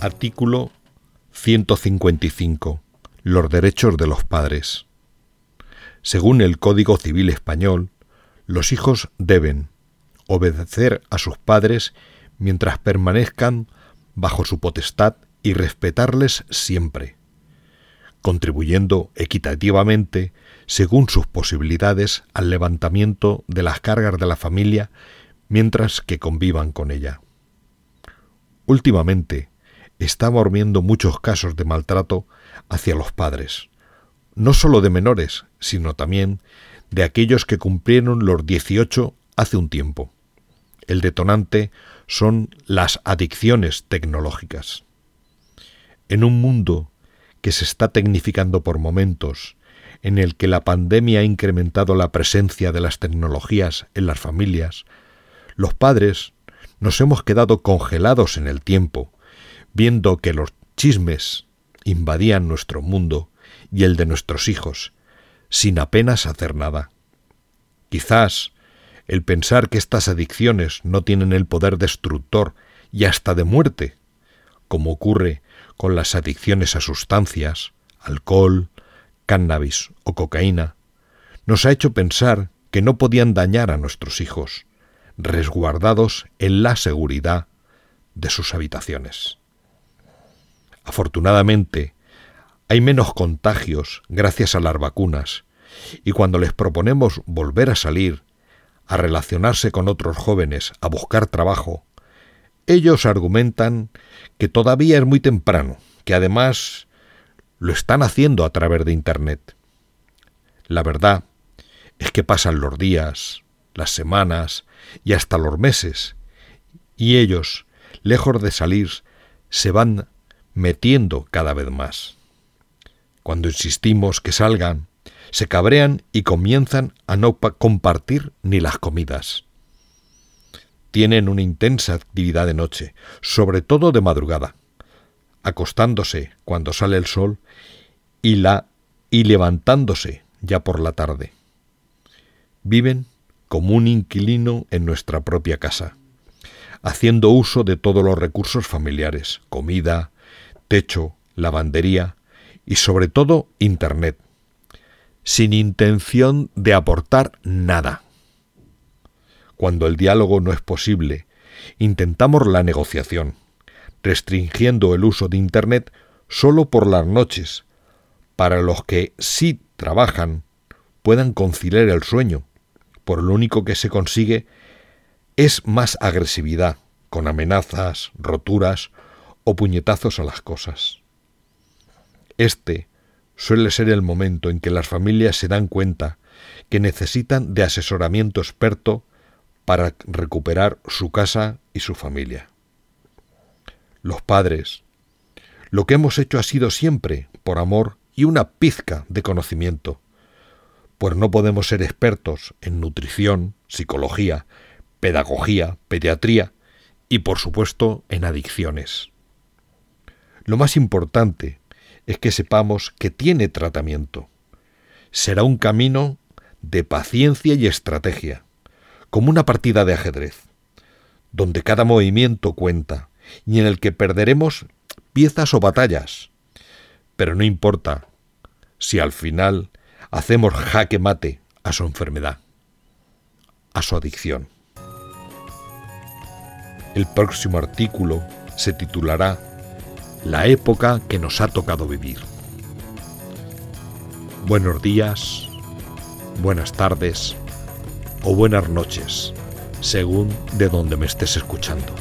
Artículo 155. Los derechos de los padres. Según el Código Civil Español, los hijos deben obedecer a sus padres mientras permanezcan bajo su potestad y respetarles siempre, contribuyendo equitativamente, según sus posibilidades, al levantamiento de las cargas de la familia mientras que convivan con ella. Últimamente, estamos viendo muchos casos de maltrato hacia los padres, no sólo de menores, sino también de aquellos que cumplieron los 18 hace un tiempo. El detonante son las adicciones tecnológicas. En un mundo que se está tecnificando por momentos, en el que la pandemia ha incrementado la presencia de las tecnologías en las familias, los padres nos hemos quedado congelados en el tiempo, viendo que los chismes invadían nuestro mundo y el de nuestros hijos, sin apenas hacer nada. Quizás el pensar que estas adicciones no tienen el poder destructor y hasta de muerte, como ocurre con las adicciones a sustancias, alcohol, cannabis o cocaína, nos ha hecho pensar que no podían dañar a nuestros hijos, resguardados en la seguridad de sus habitaciones. Afortunadamente, hay menos contagios gracias a las vacunas, y cuando les proponemos volver a salir, a relacionarse con otros jóvenes, a buscar trabajo, ellos argumentan que todavía es muy temprano, que además lo están haciendo a través de Internet. La verdad es que pasan los días, las semanas y hasta los meses, y ellos, lejos de salir, se van metiendo cada vez más. Cuando insistimos que salgan, se cabrean y comienzan a no compartir ni las comidas. Tienen una intensa actividad de noche, sobre todo de madrugada, acostándose cuando sale el sol y la y levantándose ya por la tarde. Viven como un inquilino en nuestra propia casa, haciendo uso de todos los recursos familiares, comida, techo, lavandería y sobre todo Internet, sin intención de aportar nada. Cuando el diálogo no es posible, intentamos la negociación, restringiendo el uso de Internet solo por las noches, para los que sí trabajan puedan conciliar el sueño por lo único que se consigue es más agresividad, con amenazas, roturas o puñetazos a las cosas. Este suele ser el momento en que las familias se dan cuenta que necesitan de asesoramiento experto para recuperar su casa y su familia. Los padres, lo que hemos hecho ha sido siempre por amor y una pizca de conocimiento, pues no podemos ser expertos en nutrición, psicología, pedagogía, pediatría y por supuesto en adicciones. Lo más importante es que sepamos que tiene tratamiento. Será un camino de paciencia y estrategia, como una partida de ajedrez, donde cada movimiento cuenta y en el que perderemos piezas o batallas. Pero no importa si al final hacemos jaque mate a su enfermedad, a su adicción. El próximo artículo se titulará La época que nos ha tocado vivir. Buenos días, buenas tardes o buenas noches, según de donde me estés escuchando.